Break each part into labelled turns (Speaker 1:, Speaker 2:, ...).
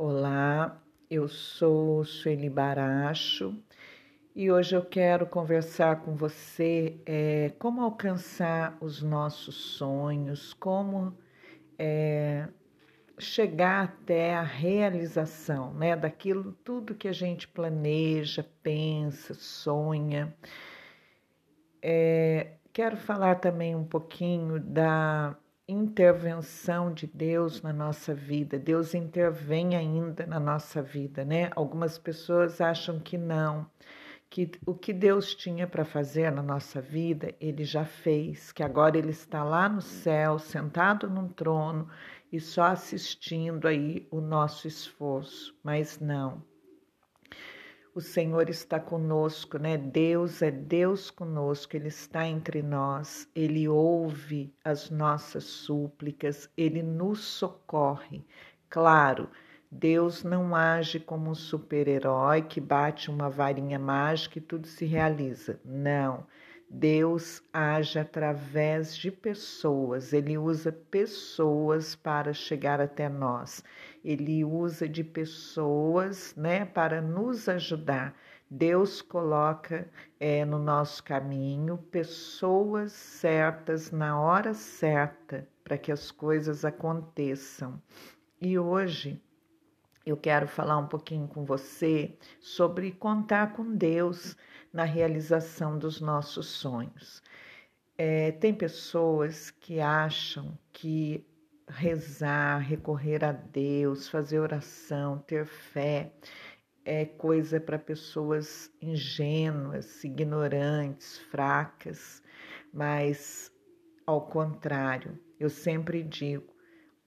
Speaker 1: Olá, eu sou Sueli Baracho e hoje eu quero conversar com você é, como alcançar os nossos sonhos, como é, chegar até a realização né, daquilo tudo que a gente planeja, pensa, sonha. É, quero falar também um pouquinho da intervenção de Deus na nossa vida. Deus intervém ainda na nossa vida, né? Algumas pessoas acham que não, que o que Deus tinha para fazer na nossa vida, ele já fez, que agora ele está lá no céu, sentado num trono e só assistindo aí o nosso esforço. Mas não. O Senhor está conosco, né? Deus é Deus conosco, Ele está entre nós, Ele ouve as nossas súplicas, Ele nos socorre. Claro, Deus não age como um super-herói que bate uma varinha mágica e tudo se realiza. Não. Deus age através de pessoas, ele usa pessoas para chegar até nós, ele usa de pessoas né, para nos ajudar. Deus coloca é, no nosso caminho pessoas certas na hora certa para que as coisas aconteçam. E hoje eu quero falar um pouquinho com você sobre contar com Deus na realização dos nossos sonhos. É, tem pessoas que acham que rezar, recorrer a Deus, fazer oração, ter fé é coisa para pessoas ingênuas, ignorantes, fracas, mas ao contrário, eu sempre digo,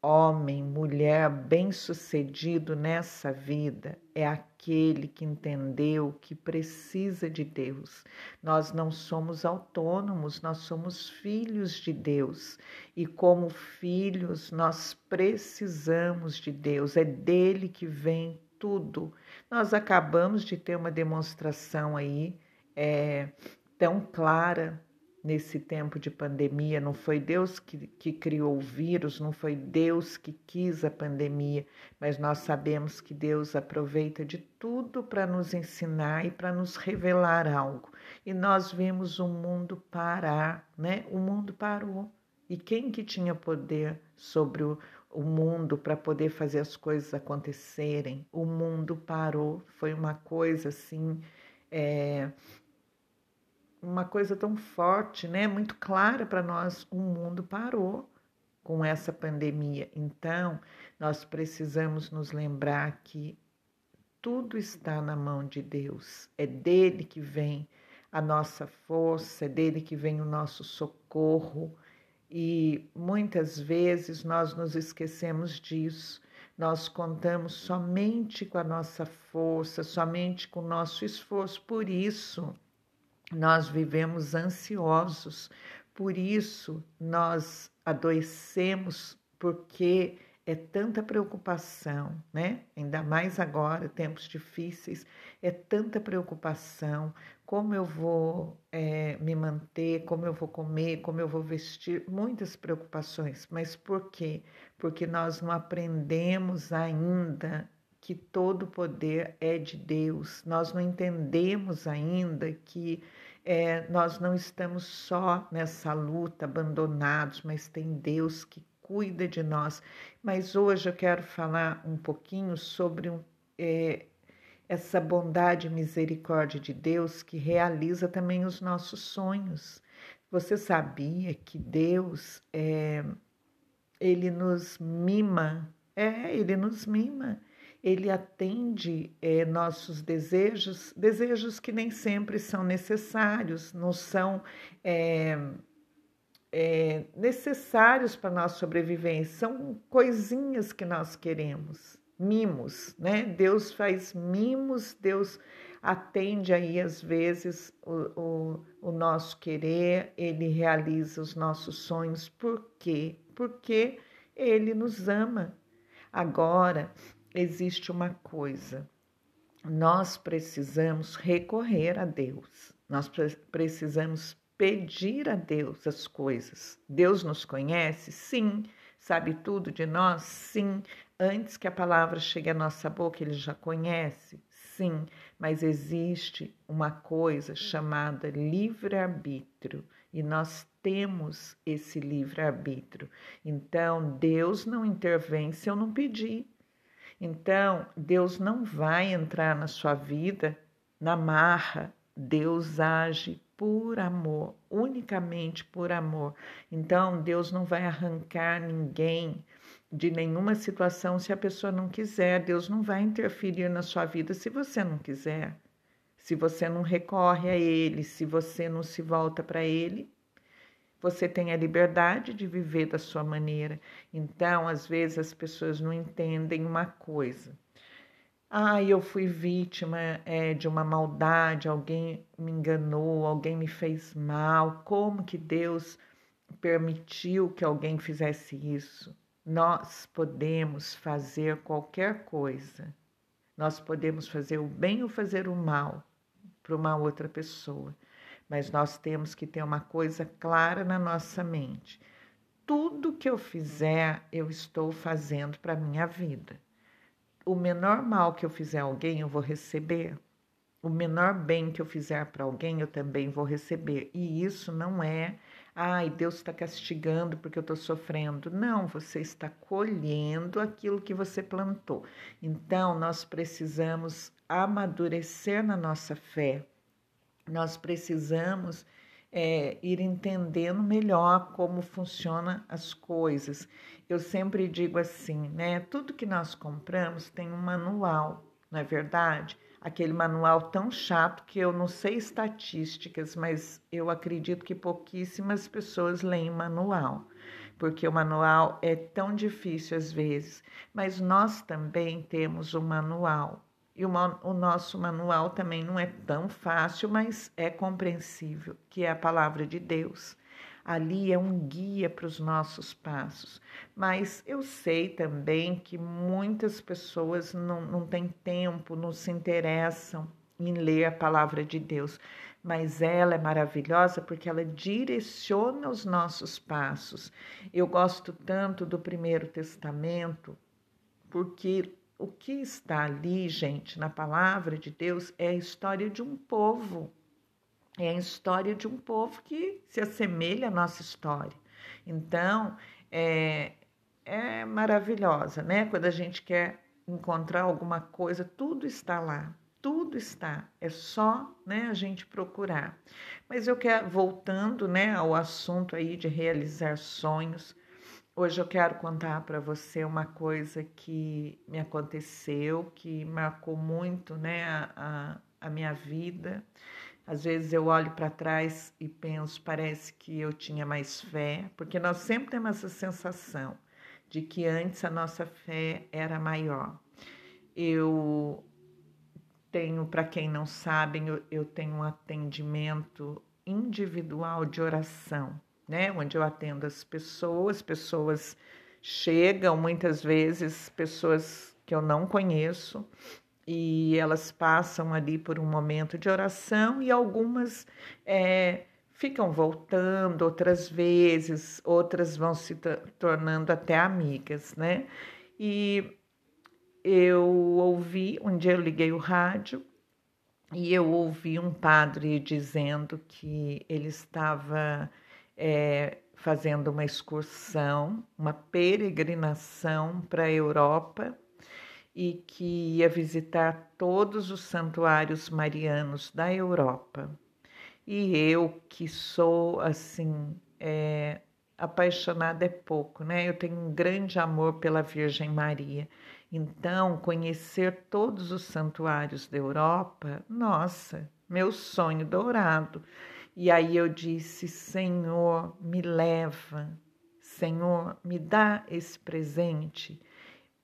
Speaker 1: Homem, mulher bem-sucedido nessa vida é aquele que entendeu que precisa de Deus. Nós não somos autônomos, nós somos filhos de Deus. E como filhos, nós precisamos de Deus, é dele que vem tudo. Nós acabamos de ter uma demonstração aí é, tão clara nesse tempo de pandemia. Não foi Deus que, que criou o vírus, não foi Deus que quis a pandemia, mas nós sabemos que Deus aproveita de tudo para nos ensinar e para nos revelar algo. E nós vimos o mundo parar, né? O mundo parou. E quem que tinha poder sobre o, o mundo para poder fazer as coisas acontecerem? O mundo parou. Foi uma coisa assim. É, uma coisa tão forte, né, muito clara para nós, o mundo parou com essa pandemia. Então, nós precisamos nos lembrar que tudo está na mão de Deus. É dele que vem a nossa força, é dele que vem o nosso socorro. E muitas vezes nós nos esquecemos disso. Nós contamos somente com a nossa força, somente com o nosso esforço. Por isso, nós vivemos ansiosos, por isso nós adoecemos, porque é tanta preocupação, né? Ainda mais agora, tempos difíceis, é tanta preocupação. Como eu vou é, me manter, como eu vou comer, como eu vou vestir, muitas preocupações. Mas por quê? Porque nós não aprendemos ainda que todo poder é de Deus. Nós não entendemos ainda que é, nós não estamos só nessa luta, abandonados, mas tem Deus que cuida de nós. Mas hoje eu quero falar um pouquinho sobre um, é, essa bondade e misericórdia de Deus que realiza também os nossos sonhos. Você sabia que Deus é, ele nos mima? É, ele nos mima ele atende é, nossos desejos, desejos que nem sempre são necessários, não são é, é, necessários para nossa sobrevivência, são coisinhas que nós queremos, mimos, né? Deus faz mimos, Deus atende aí às vezes o, o, o nosso querer, ele realiza os nossos sonhos, por quê? Porque ele nos ama. Agora, existe uma coisa: nós precisamos recorrer a Deus, nós precisamos pedir a Deus as coisas. Deus nos conhece? Sim. Sabe tudo de nós? Sim. Antes que a palavra chegue à nossa boca, ele já conhece? Sim, mas existe uma coisa chamada livre-arbítrio e nós temos esse livre-arbítrio. Então, Deus não intervém se eu não pedir. Então, Deus não vai entrar na sua vida na marra. Deus age por amor, unicamente por amor. Então, Deus não vai arrancar ninguém de nenhuma situação se a pessoa não quiser. Deus não vai interferir na sua vida se você não quiser. Se você não recorre a Ele, se você não se volta para Ele, você tem a liberdade de viver da sua maneira. Então, às vezes, as pessoas não entendem uma coisa. Ah, eu fui vítima é, de uma maldade, alguém me enganou, alguém me fez mal. Como que Deus permitiu que alguém fizesse isso? Nós podemos fazer qualquer coisa. Nós podemos fazer o bem ou fazer o mal para uma outra pessoa, mas nós temos que ter uma coisa clara na nossa mente. Tudo que eu fizer, eu estou fazendo para a minha vida. O menor mal que eu fizer a alguém, eu vou receber. O menor bem que eu fizer para alguém, eu também vou receber. E isso não é ai, Deus está castigando porque eu estou sofrendo. Não, você está colhendo aquilo que você plantou. Então, nós precisamos amadurecer na nossa fé, nós precisamos é, ir entendendo melhor como funcionam as coisas. Eu sempre digo assim, né? Tudo que nós compramos tem um manual, não é verdade? aquele manual tão chato que eu não sei estatísticas, mas eu acredito que pouquíssimas pessoas leem manual, porque o manual é tão difícil às vezes. Mas nós também temos um manual. E o, nosso manual também não é tão fácil, mas é compreensível, que é a palavra de Deus ali é um guia para os nossos passos. Mas eu sei também que muitas pessoas não, não têm tempo, não se interessam em ler a palavra de Deus, mas ela é maravilhosa porque ela direciona os nossos passos. Eu gosto tanto do Primeiro Testamento, porque o que está ali, gente, na palavra de Deus é a história de um povo é a história de um povo que se assemelha à nossa história. Então, é, é maravilhosa, né? Quando a gente quer encontrar alguma coisa, tudo está lá, tudo está. É só, né, a gente procurar. Mas eu quero voltando, né, ao assunto aí de realizar sonhos. Hoje eu quero contar para você uma coisa que me aconteceu, que marcou muito, né, a, a, minha vida. Às vezes eu olho para trás e penso, parece que eu tinha mais fé, porque nós sempre temos essa sensação de que antes a nossa fé era maior. Eu tenho, para quem não sabe, eu, eu tenho um atendimento individual de oração, né? Onde eu atendo as pessoas, pessoas chegam muitas vezes, pessoas que eu não conheço, e elas passam ali por um momento de oração e algumas é, ficam voltando outras vezes, outras vão se tornando até amigas, né? E eu ouvi, um dia eu liguei o rádio e eu ouvi um padre dizendo que ele estava é, fazendo uma excursão, uma peregrinação para a Europa e que ia visitar todos os santuários marianos da Europa. E eu, que sou assim, é, apaixonada é pouco, né? Eu tenho um grande amor pela Virgem Maria. Então, conhecer todos os santuários da Europa, nossa, meu sonho dourado. E aí eu disse: Senhor, me leva, Senhor, me dá esse presente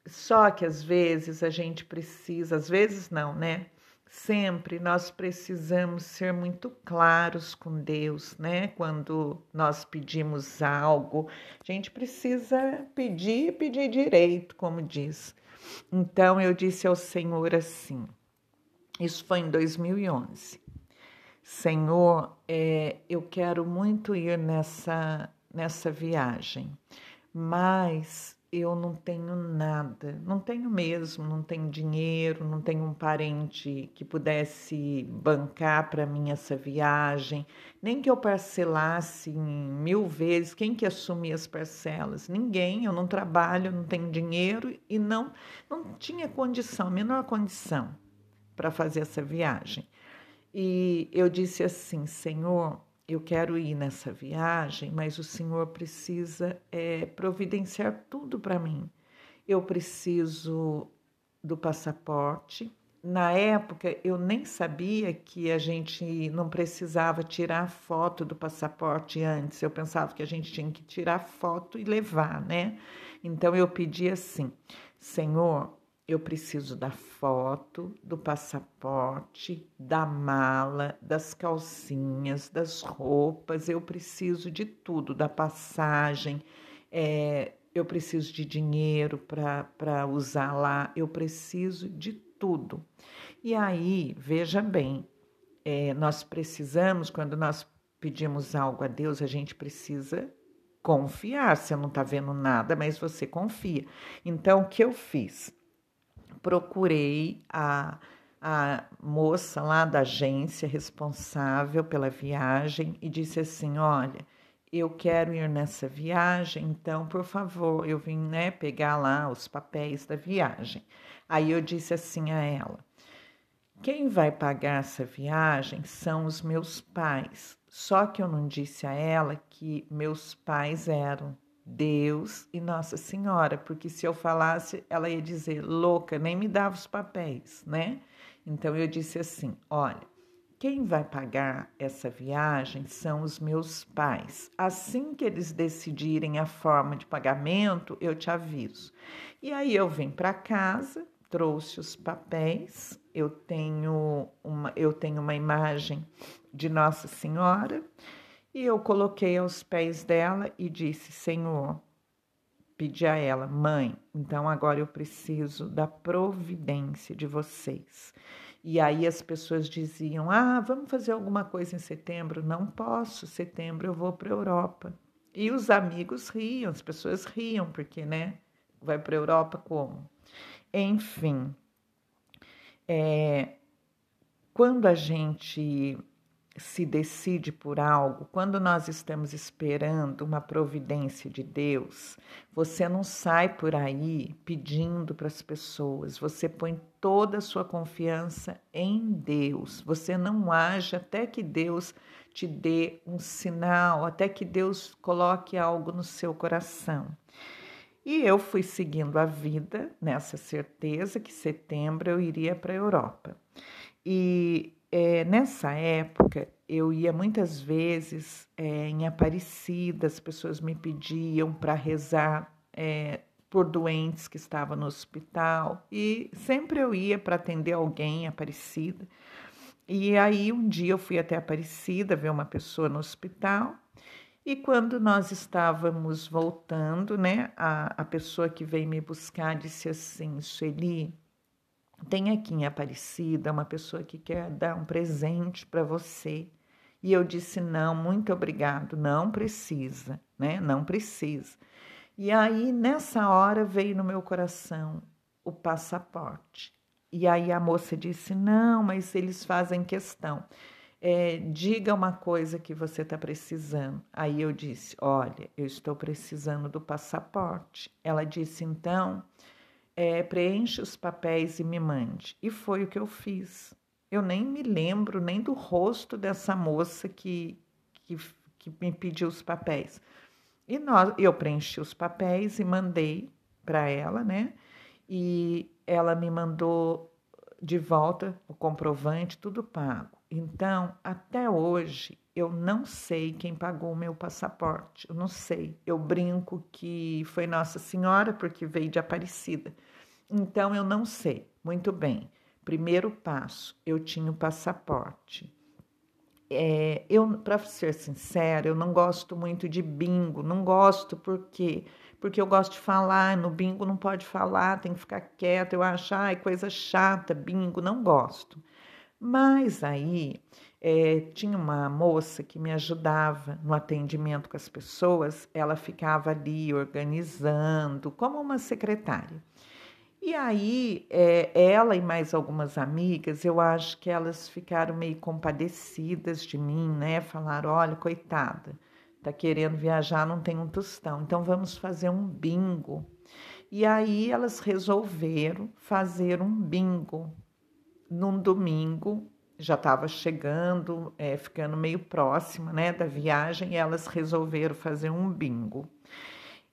Speaker 1: só que às vezes a gente precisa, às vezes não, né? Sempre nós precisamos ser muito claros com Deus, né? Quando nós pedimos algo, a gente precisa pedir e pedir direito, como diz. Então eu disse ao Senhor assim, isso foi em 2011. Senhor, é, eu quero muito ir nessa, nessa viagem, mas eu não tenho nada, não tenho mesmo, não tenho dinheiro, não tenho um parente que pudesse bancar para mim essa viagem, nem que eu parcelasse mil vezes, quem que assumia as parcelas? Ninguém, eu não trabalho, não tenho dinheiro e não, não tinha condição, menor condição para fazer essa viagem. E eu disse assim, Senhor, eu quero ir nessa viagem, mas o Senhor precisa é, providenciar tudo para mim. Eu preciso do passaporte. Na época, eu nem sabia que a gente não precisava tirar foto do passaporte antes. Eu pensava que a gente tinha que tirar foto e levar, né? Então eu pedi assim: Senhor, eu preciso da foto, do passaporte, da mala, das calcinhas, das roupas, eu preciso de tudo, da passagem, é, eu preciso de dinheiro para usar lá, eu preciso de tudo. E aí, veja bem, é, nós precisamos, quando nós pedimos algo a Deus, a gente precisa confiar. Você não está vendo nada, mas você confia. Então, o que eu fiz? Procurei a, a moça lá da agência responsável pela viagem e disse assim: Olha, eu quero ir nessa viagem, então, por favor, eu vim né, pegar lá os papéis da viagem. Aí eu disse assim a ela: quem vai pagar essa viagem são os meus pais. Só que eu não disse a ela que meus pais eram Deus e Nossa Senhora, porque se eu falasse, ela ia dizer louca, nem me dava os papéis, né? Então eu disse assim: olha, quem vai pagar essa viagem são os meus pais. Assim que eles decidirem a forma de pagamento, eu te aviso. E aí eu vim para casa, trouxe os papéis, eu tenho uma, eu tenho uma imagem de Nossa Senhora e eu coloquei aos pés dela e disse: Senhor, pedi a ela, mãe, então agora eu preciso da providência de vocês. E aí as pessoas diziam: Ah, vamos fazer alguma coisa em setembro? Não posso, setembro eu vou para a Europa. E os amigos riam, as pessoas riam, porque, né? Vai para a Europa como? Enfim, é, quando a gente se decide por algo, quando nós estamos esperando uma providência de Deus, você não sai por aí pedindo para as pessoas, você põe toda a sua confiança em Deus. Você não age até que Deus te dê um sinal, até que Deus coloque algo no seu coração. E eu fui seguindo a vida nessa certeza que setembro eu iria para a Europa. E é, nessa época, eu ia muitas vezes é, em Aparecida, as pessoas me pediam para rezar é, por doentes que estavam no hospital, e sempre eu ia para atender alguém em Aparecida. E aí, um dia eu fui até Aparecida ver uma pessoa no hospital, e quando nós estávamos voltando, né, a, a pessoa que veio me buscar disse assim: Sueli, tem aqui em Aparecida uma pessoa que quer dar um presente para você. E eu disse: não, muito obrigado, não precisa, né? Não precisa. E aí, nessa hora, veio no meu coração o passaporte. E aí a moça disse: não, mas eles fazem questão. É, diga uma coisa que você está precisando. Aí eu disse: olha, eu estou precisando do passaporte. Ela disse: então é, preenche os papéis e me mande. E foi o que eu fiz. Eu nem me lembro nem do rosto dessa moça que, que, que me pediu os papéis. E nós, eu preenchi os papéis e mandei para ela, né? E ela me mandou de volta o comprovante, tudo pago. Então, até hoje, eu não sei quem pagou o meu passaporte. Eu não sei. Eu brinco que foi Nossa Senhora, porque veio de Aparecida. Então eu não sei. Muito bem. Primeiro passo, eu tinha o passaporte. É, eu, para ser sincera, eu não gosto muito de bingo. Não gosto porque porque eu gosto de falar. No bingo não pode falar, tem que ficar quieto. Eu acho, ai, coisa chata, bingo, não gosto. Mas aí é, tinha uma moça que me ajudava no atendimento com as pessoas, ela ficava ali organizando, como uma secretária. E aí, é, ela e mais algumas amigas, eu acho que elas ficaram meio compadecidas de mim, né? Falaram: olha, coitada, tá querendo viajar, não tem um tostão, então vamos fazer um bingo. E aí elas resolveram fazer um bingo num domingo, já estava chegando, é, ficando meio próxima né, da viagem, e elas resolveram fazer um bingo.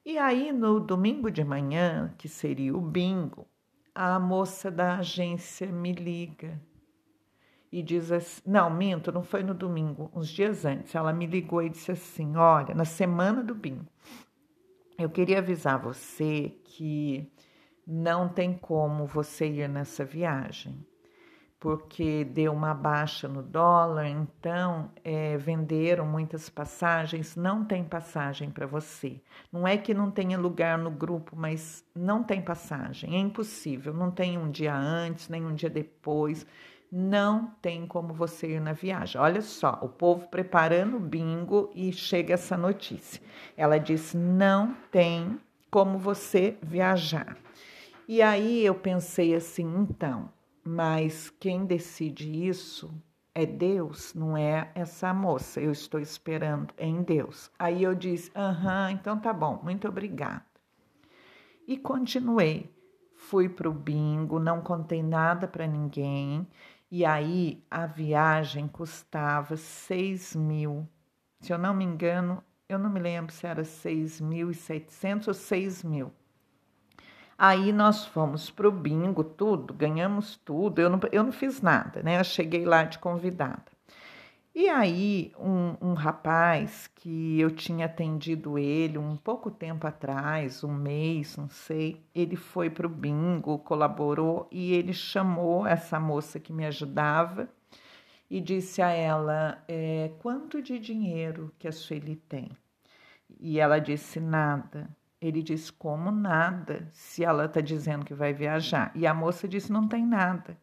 Speaker 1: E aí, no domingo de manhã, que seria o bingo, a moça da agência me liga e diz assim: não, minto, não foi no domingo, uns dias antes. Ela me ligou e disse assim: olha, na semana do bingo, eu queria avisar você que não tem como você ir nessa viagem porque deu uma baixa no dólar, então é, venderam muitas passagens. Não tem passagem para você. Não é que não tenha lugar no grupo, mas não tem passagem. É impossível. Não tem um dia antes, nem um dia depois. Não tem como você ir na viagem. Olha só, o povo preparando o bingo e chega essa notícia. Ela disse: não tem como você viajar. E aí eu pensei assim, então, mas quem decide isso é Deus, não é essa moça. Eu estou esperando em Deus. Aí eu disse: aham, então tá bom, muito obrigada. E continuei. Fui para o bingo, não contei nada para ninguém. E aí a viagem custava 6 mil. Se eu não me engano, eu não me lembro se era 6.700 ou 6 mil. Aí nós fomos para o bingo, tudo, ganhamos tudo. Eu não, eu não fiz nada, né? Eu cheguei lá de convidada. E aí, um, um, rapaz que eu tinha atendido ele um pouco tempo atrás, um mês, não sei, ele foi para o bingo, colaborou e ele chamou essa moça que me ajudava e disse a ela: é, quanto de dinheiro que a Sueli tem? E ela disse: nada. Ele disse: Como nada? Se ela está dizendo que vai viajar. E a moça disse: Não tem nada.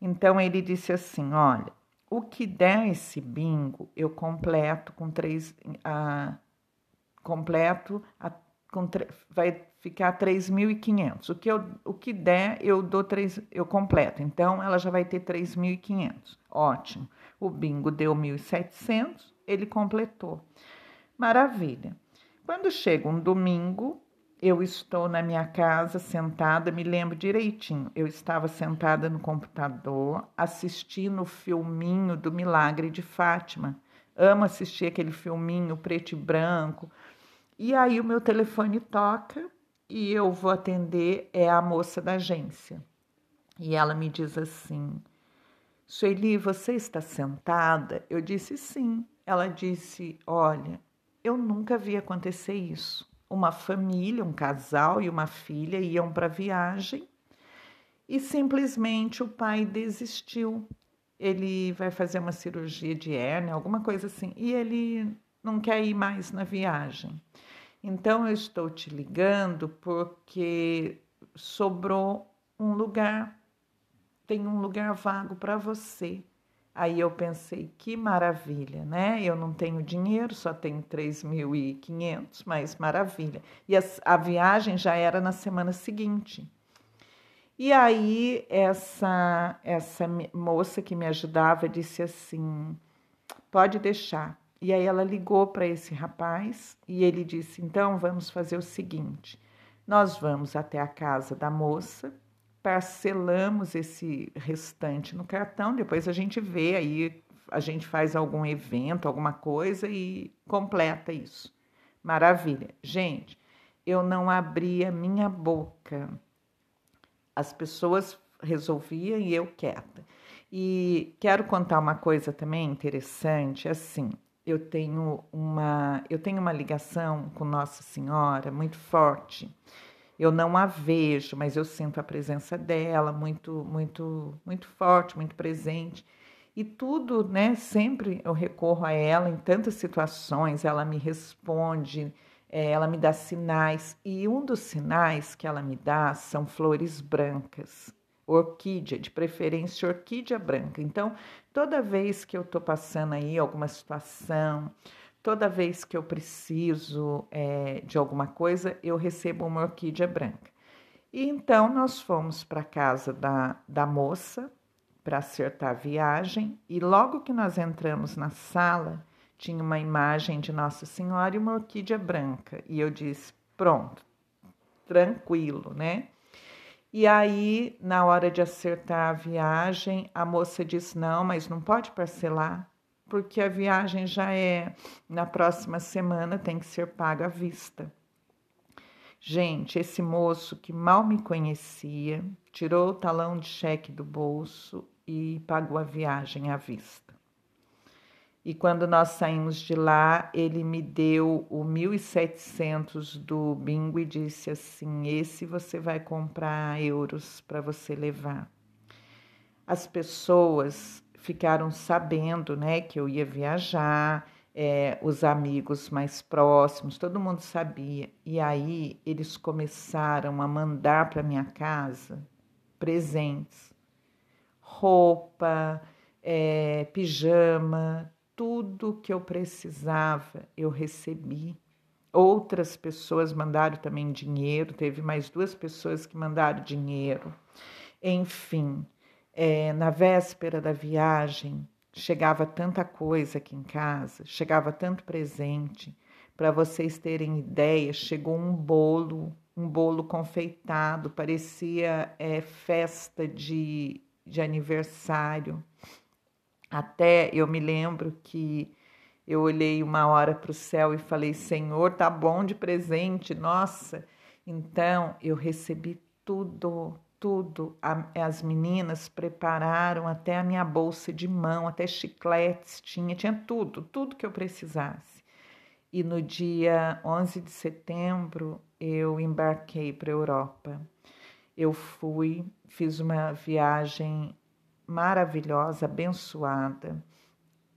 Speaker 1: Então ele disse assim: Olha, o que der esse bingo, eu completo com três. A, completo a, com, vai ficar 3.500. O que o que der, eu dou três, eu completo. Então ela já vai ter 3.500. Ótimo. O bingo deu 1.700, ele completou. Maravilha. Quando chega um domingo, eu estou na minha casa sentada, me lembro direitinho. Eu estava sentada no computador assistindo o filminho do Milagre de Fátima. Amo assistir aquele filminho preto e branco. E aí o meu telefone toca e eu vou atender, é a moça da agência. E ela me diz assim: Sueli, você está sentada? Eu disse sim. Ela disse: Olha, eu nunca vi acontecer isso. Uma família, um casal e uma filha iam para viagem e simplesmente o pai desistiu. Ele vai fazer uma cirurgia de hérnia, alguma coisa assim, e ele não quer ir mais na viagem. Então eu estou te ligando porque sobrou um lugar, tem um lugar vago para você. Aí eu pensei, que maravilha, né? Eu não tenho dinheiro, só tenho 3.500, mas maravilha. E a, a viagem já era na semana seguinte. E aí essa essa moça que me ajudava disse assim: "Pode deixar". E aí ela ligou para esse rapaz e ele disse: "Então vamos fazer o seguinte: nós vamos até a casa da moça parcelamos esse restante no cartão, depois a gente vê aí, a gente faz algum evento, alguma coisa e completa isso. Maravilha. Gente, eu não abria minha boca. As pessoas resolviam e eu quieta. E quero contar uma coisa também interessante, assim, eu tenho uma eu tenho uma ligação com Nossa Senhora muito forte. Eu não a vejo, mas eu sinto a presença dela muito, muito, muito forte, muito presente. E tudo, né? Sempre eu recorro a ela em tantas situações, ela me responde, é, ela me dá sinais. E um dos sinais que ela me dá são flores brancas. orquídea, de preferência orquídea branca. Então, toda vez que eu estou passando aí alguma situação, toda vez que eu preciso é, de alguma coisa, eu recebo uma orquídea branca. E então nós fomos para a casa da, da moça para acertar a viagem, e logo que nós entramos na sala, tinha uma imagem de Nossa Senhora e uma orquídea branca. E eu disse: pronto, tranquilo, né? E aí, na hora de acertar a viagem, a moça disse: não, mas não pode parcelar, porque a viagem já é na próxima semana, tem que ser paga à vista. Gente, esse moço que mal me conhecia tirou o talão de cheque do bolso e pagou a viagem à vista. E quando nós saímos de lá, ele me deu o 1.700 do bingo e disse assim: Esse você vai comprar euros para você levar. As pessoas ficaram sabendo né, que eu ia viajar, é, os amigos mais próximos, todo mundo sabia. E aí eles começaram a mandar para minha casa presentes, roupa, é, pijama, tudo que eu precisava eu recebi. Outras pessoas mandaram também dinheiro, teve mais duas pessoas que mandaram dinheiro. Enfim, é, na véspera da viagem, chegava tanta coisa aqui em casa, chegava tanto presente. Para vocês terem ideia, chegou um bolo, um bolo confeitado, parecia é, festa de, de aniversário. Até eu me lembro que eu olhei uma hora para o céu e falei: Senhor, tá bom de presente, nossa. Então eu recebi tudo, tudo. As meninas prepararam até a minha bolsa de mão, até chicletes, tinha, tinha tudo, tudo que eu precisasse. E no dia 11 de setembro eu embarquei para a Europa. Eu fui, fiz uma viagem maravilhosa, abençoada.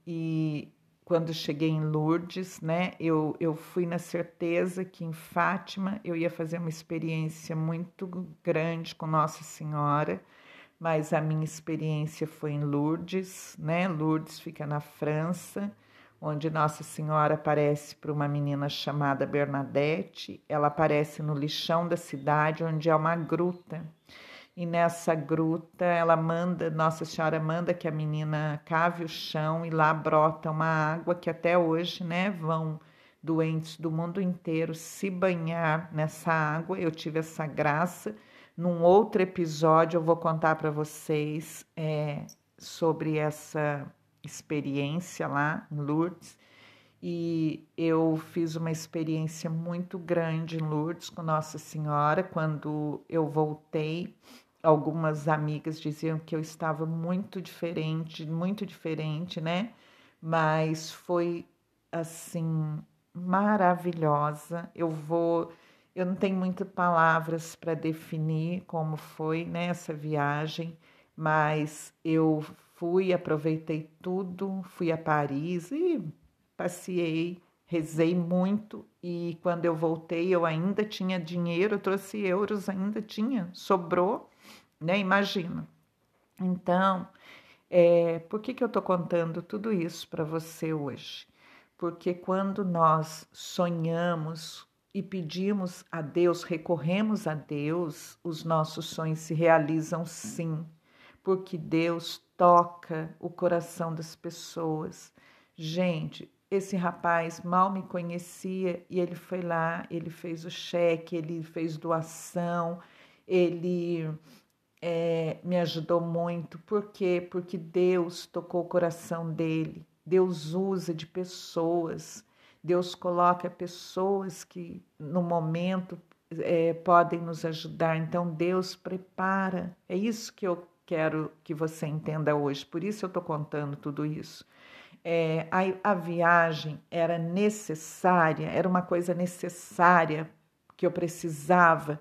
Speaker 1: E quando cheguei em Lourdes, né, eu, eu fui na certeza que em Fátima eu ia fazer uma experiência muito grande com Nossa Senhora, mas a minha experiência foi em Lourdes, né? Lourdes fica na França, onde Nossa Senhora aparece para uma menina chamada Bernadette. Ela aparece no lixão da cidade, onde é uma gruta e nessa gruta ela manda, Nossa Senhora manda que a menina cave o chão e lá brota uma água que até hoje, né, vão doentes do mundo inteiro se banhar nessa água. Eu tive essa graça. Num outro episódio eu vou contar para vocês é, sobre essa experiência lá em Lourdes. E eu fiz uma experiência muito grande em Lourdes com Nossa Senhora. Quando eu voltei, algumas amigas diziam que eu estava muito diferente, muito diferente, né? Mas foi assim maravilhosa. Eu vou, eu não tenho muitas palavras para definir como foi nessa né, viagem, mas eu fui, aproveitei tudo, fui a Paris e passei, rezei muito e quando eu voltei eu ainda tinha dinheiro, eu trouxe euros, ainda tinha, sobrou né? Imagina. Então, é, por que, que eu estou contando tudo isso para você hoje? Porque quando nós sonhamos e pedimos a Deus, recorremos a Deus, os nossos sonhos se realizam sim, porque Deus toca o coração das pessoas. Gente, esse rapaz mal me conhecia e ele foi lá, ele fez o cheque, ele fez doação, ele é, me ajudou muito. Por quê? Porque Deus tocou o coração dele. Deus usa de pessoas. Deus coloca pessoas que no momento é, podem nos ajudar. Então Deus prepara. É isso que eu quero que você entenda hoje. Por isso eu estou contando tudo isso. É, a, a viagem era necessária, era uma coisa necessária que eu precisava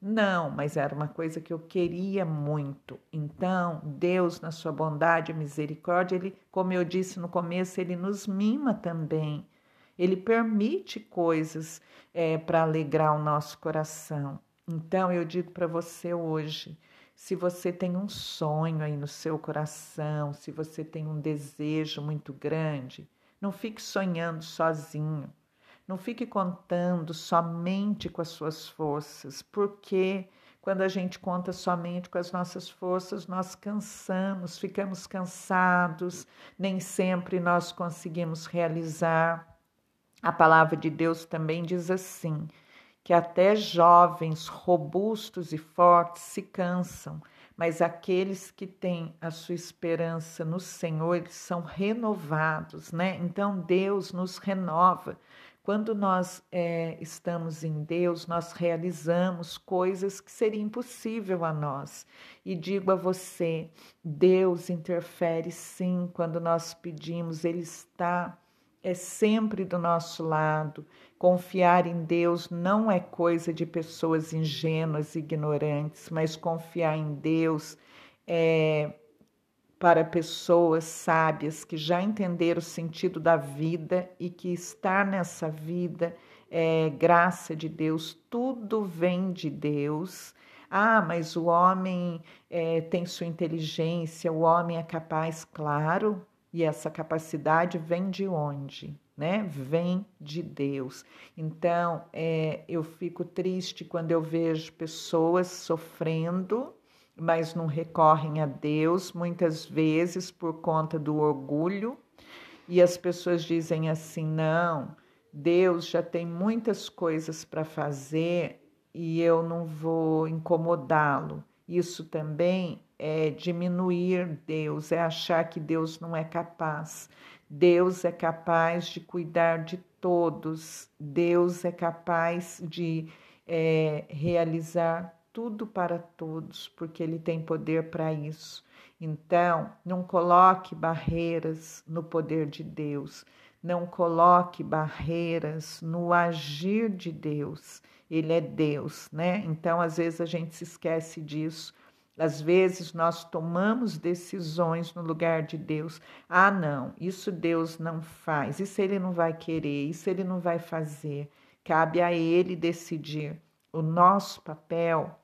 Speaker 1: não, mas era uma coisa que eu queria muito. Então, Deus, na sua bondade e misericórdia, ele, como eu disse no começo, ele nos mima também. Ele permite coisas é, para alegrar o nosso coração. Então, eu digo para você hoje: Se você tem um sonho aí no seu coração, se você tem um desejo muito grande, não fique sonhando sozinho. Não fique contando somente com as suas forças, porque quando a gente conta somente com as nossas forças, nós cansamos, ficamos cansados, nem sempre nós conseguimos realizar. A palavra de Deus também diz assim: que até jovens robustos e fortes se cansam, mas aqueles que têm a sua esperança no Senhor, são renovados, né? Então Deus nos renova. Quando nós é, estamos em Deus, nós realizamos coisas que seria impossível a nós. E digo a você: Deus interfere sim quando nós pedimos, Ele está é sempre do nosso lado. Confiar em Deus não é coisa de pessoas ingênuas e ignorantes, mas confiar em Deus é para pessoas sábias que já entenderam o sentido da vida e que estar nessa vida é graça de Deus, tudo vem de Deus. Ah, mas o homem é, tem sua inteligência, o homem é capaz, claro, e essa capacidade vem de onde? Né? Vem de Deus. Então, é, eu fico triste quando eu vejo pessoas sofrendo mas não recorrem a Deus, muitas vezes por conta do orgulho, e as pessoas dizem assim: não, Deus já tem muitas coisas para fazer e eu não vou incomodá-lo. Isso também é diminuir Deus, é achar que Deus não é capaz. Deus é capaz de cuidar de todos, Deus é capaz de é, realizar tudo para todos, porque Ele tem poder para isso. Então, não coloque barreiras no poder de Deus, não coloque barreiras no agir de Deus. Ele é Deus, né? Então, às vezes a gente se esquece disso. Às vezes nós tomamos decisões no lugar de Deus. Ah, não, isso Deus não faz, isso Ele não vai querer, isso Ele não vai fazer. Cabe a Ele decidir. O nosso papel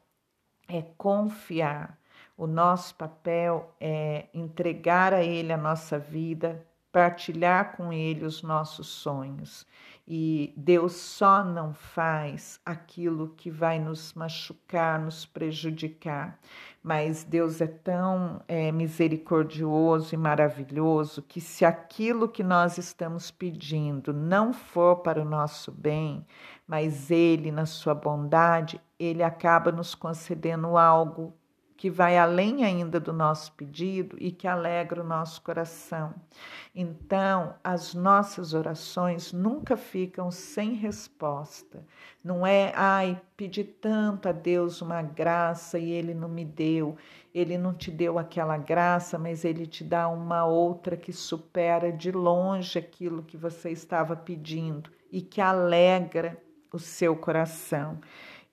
Speaker 1: é confiar. O nosso papel é entregar a Ele a nossa vida, partilhar com Ele os nossos sonhos. E Deus só não faz aquilo que vai nos machucar, nos prejudicar. Mas Deus é tão é, misericordioso e maravilhoso que, se aquilo que nós estamos pedindo não for para o nosso bem, mas Ele, na sua bondade, Ele acaba nos concedendo algo que vai além ainda do nosso pedido e que alegra o nosso coração. Então, as nossas orações nunca ficam sem resposta. Não é, ai, pedi tanto a Deus uma graça e ele não me deu. Ele não te deu aquela graça, mas ele te dá uma outra que supera de longe aquilo que você estava pedindo e que alegra o seu coração.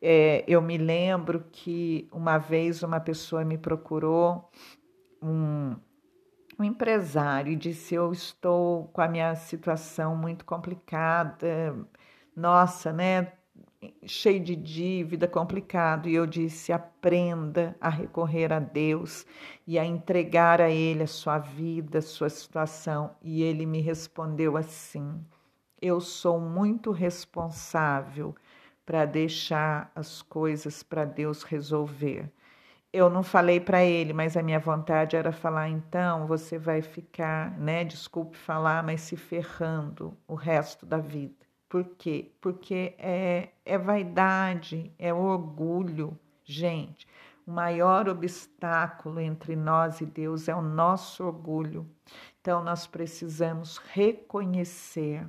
Speaker 1: É, eu me lembro que uma vez uma pessoa me procurou, um, um empresário, e disse: Eu estou com a minha situação muito complicada, nossa, né? Cheio de dívida, complicado. E eu disse: aprenda a recorrer a Deus e a entregar a Ele a sua vida, a sua situação. E ele me respondeu assim: Eu sou muito responsável para deixar as coisas para Deus resolver. Eu não falei para ele, mas a minha vontade era falar: então você vai ficar, né? Desculpe falar, mas se ferrando o resto da vida. Por quê? Porque é, é vaidade, é orgulho. Gente, o maior obstáculo entre nós e Deus é o nosso orgulho. Então, nós precisamos reconhecer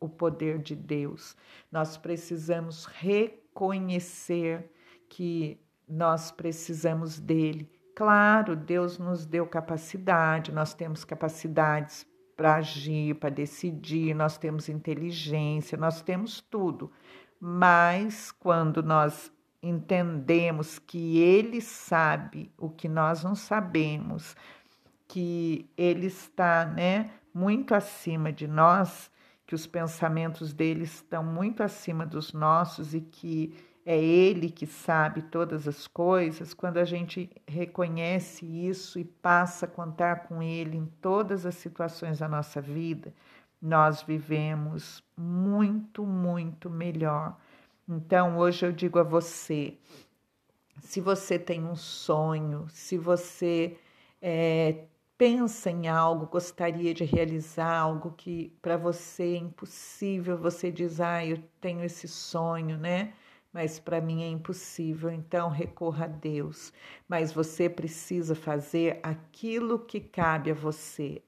Speaker 1: o poder de Deus. Nós precisamos reconhecer que nós precisamos dele. Claro, Deus nos deu capacidade, nós temos capacidades para agir, para decidir, nós temos inteligência, nós temos tudo. Mas quando nós entendemos que Ele sabe o que nós não sabemos, que Ele está né, muito acima de nós, que os pensamentos deles estão muito acima dos nossos e que é Ele que sabe todas as coisas, quando a gente reconhece isso e passa a contar com Ele em todas as situações da nossa vida, nós vivemos muito, muito melhor. Então, hoje eu digo a você: se você tem um sonho, se você é, pensa em algo, gostaria de realizar algo que para você é impossível, você diz, ah, eu tenho esse sonho, né? mas para mim é impossível, então recorra a Deus. Mas você precisa fazer aquilo que cabe a você.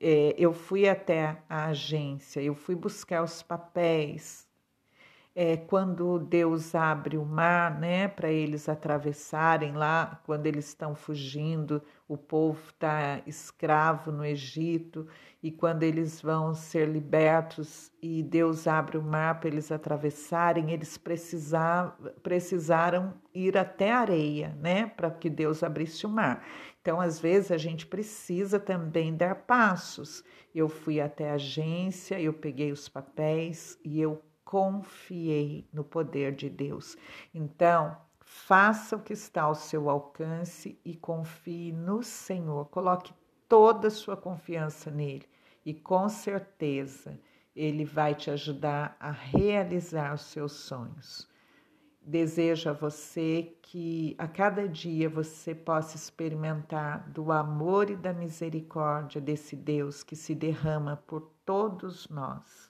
Speaker 1: É, eu fui até a agência, eu fui buscar os papéis, é, quando Deus abre o mar, né, para eles atravessarem lá, quando eles estão fugindo, o povo está escravo no Egito, e quando eles vão ser libertos e Deus abre o mar para eles atravessarem, eles precisar, precisaram ir até a areia, né, para que Deus abrisse o mar. Então, às vezes, a gente precisa também dar passos. Eu fui até a agência, eu peguei os papéis e eu confiei no poder de Deus. Então, faça o que está ao seu alcance e confie no Senhor. Coloque toda a sua confiança nele e com certeza ele vai te ajudar a realizar os seus sonhos. Desejo a você que a cada dia você possa experimentar do amor e da misericórdia desse Deus que se derrama por todos nós.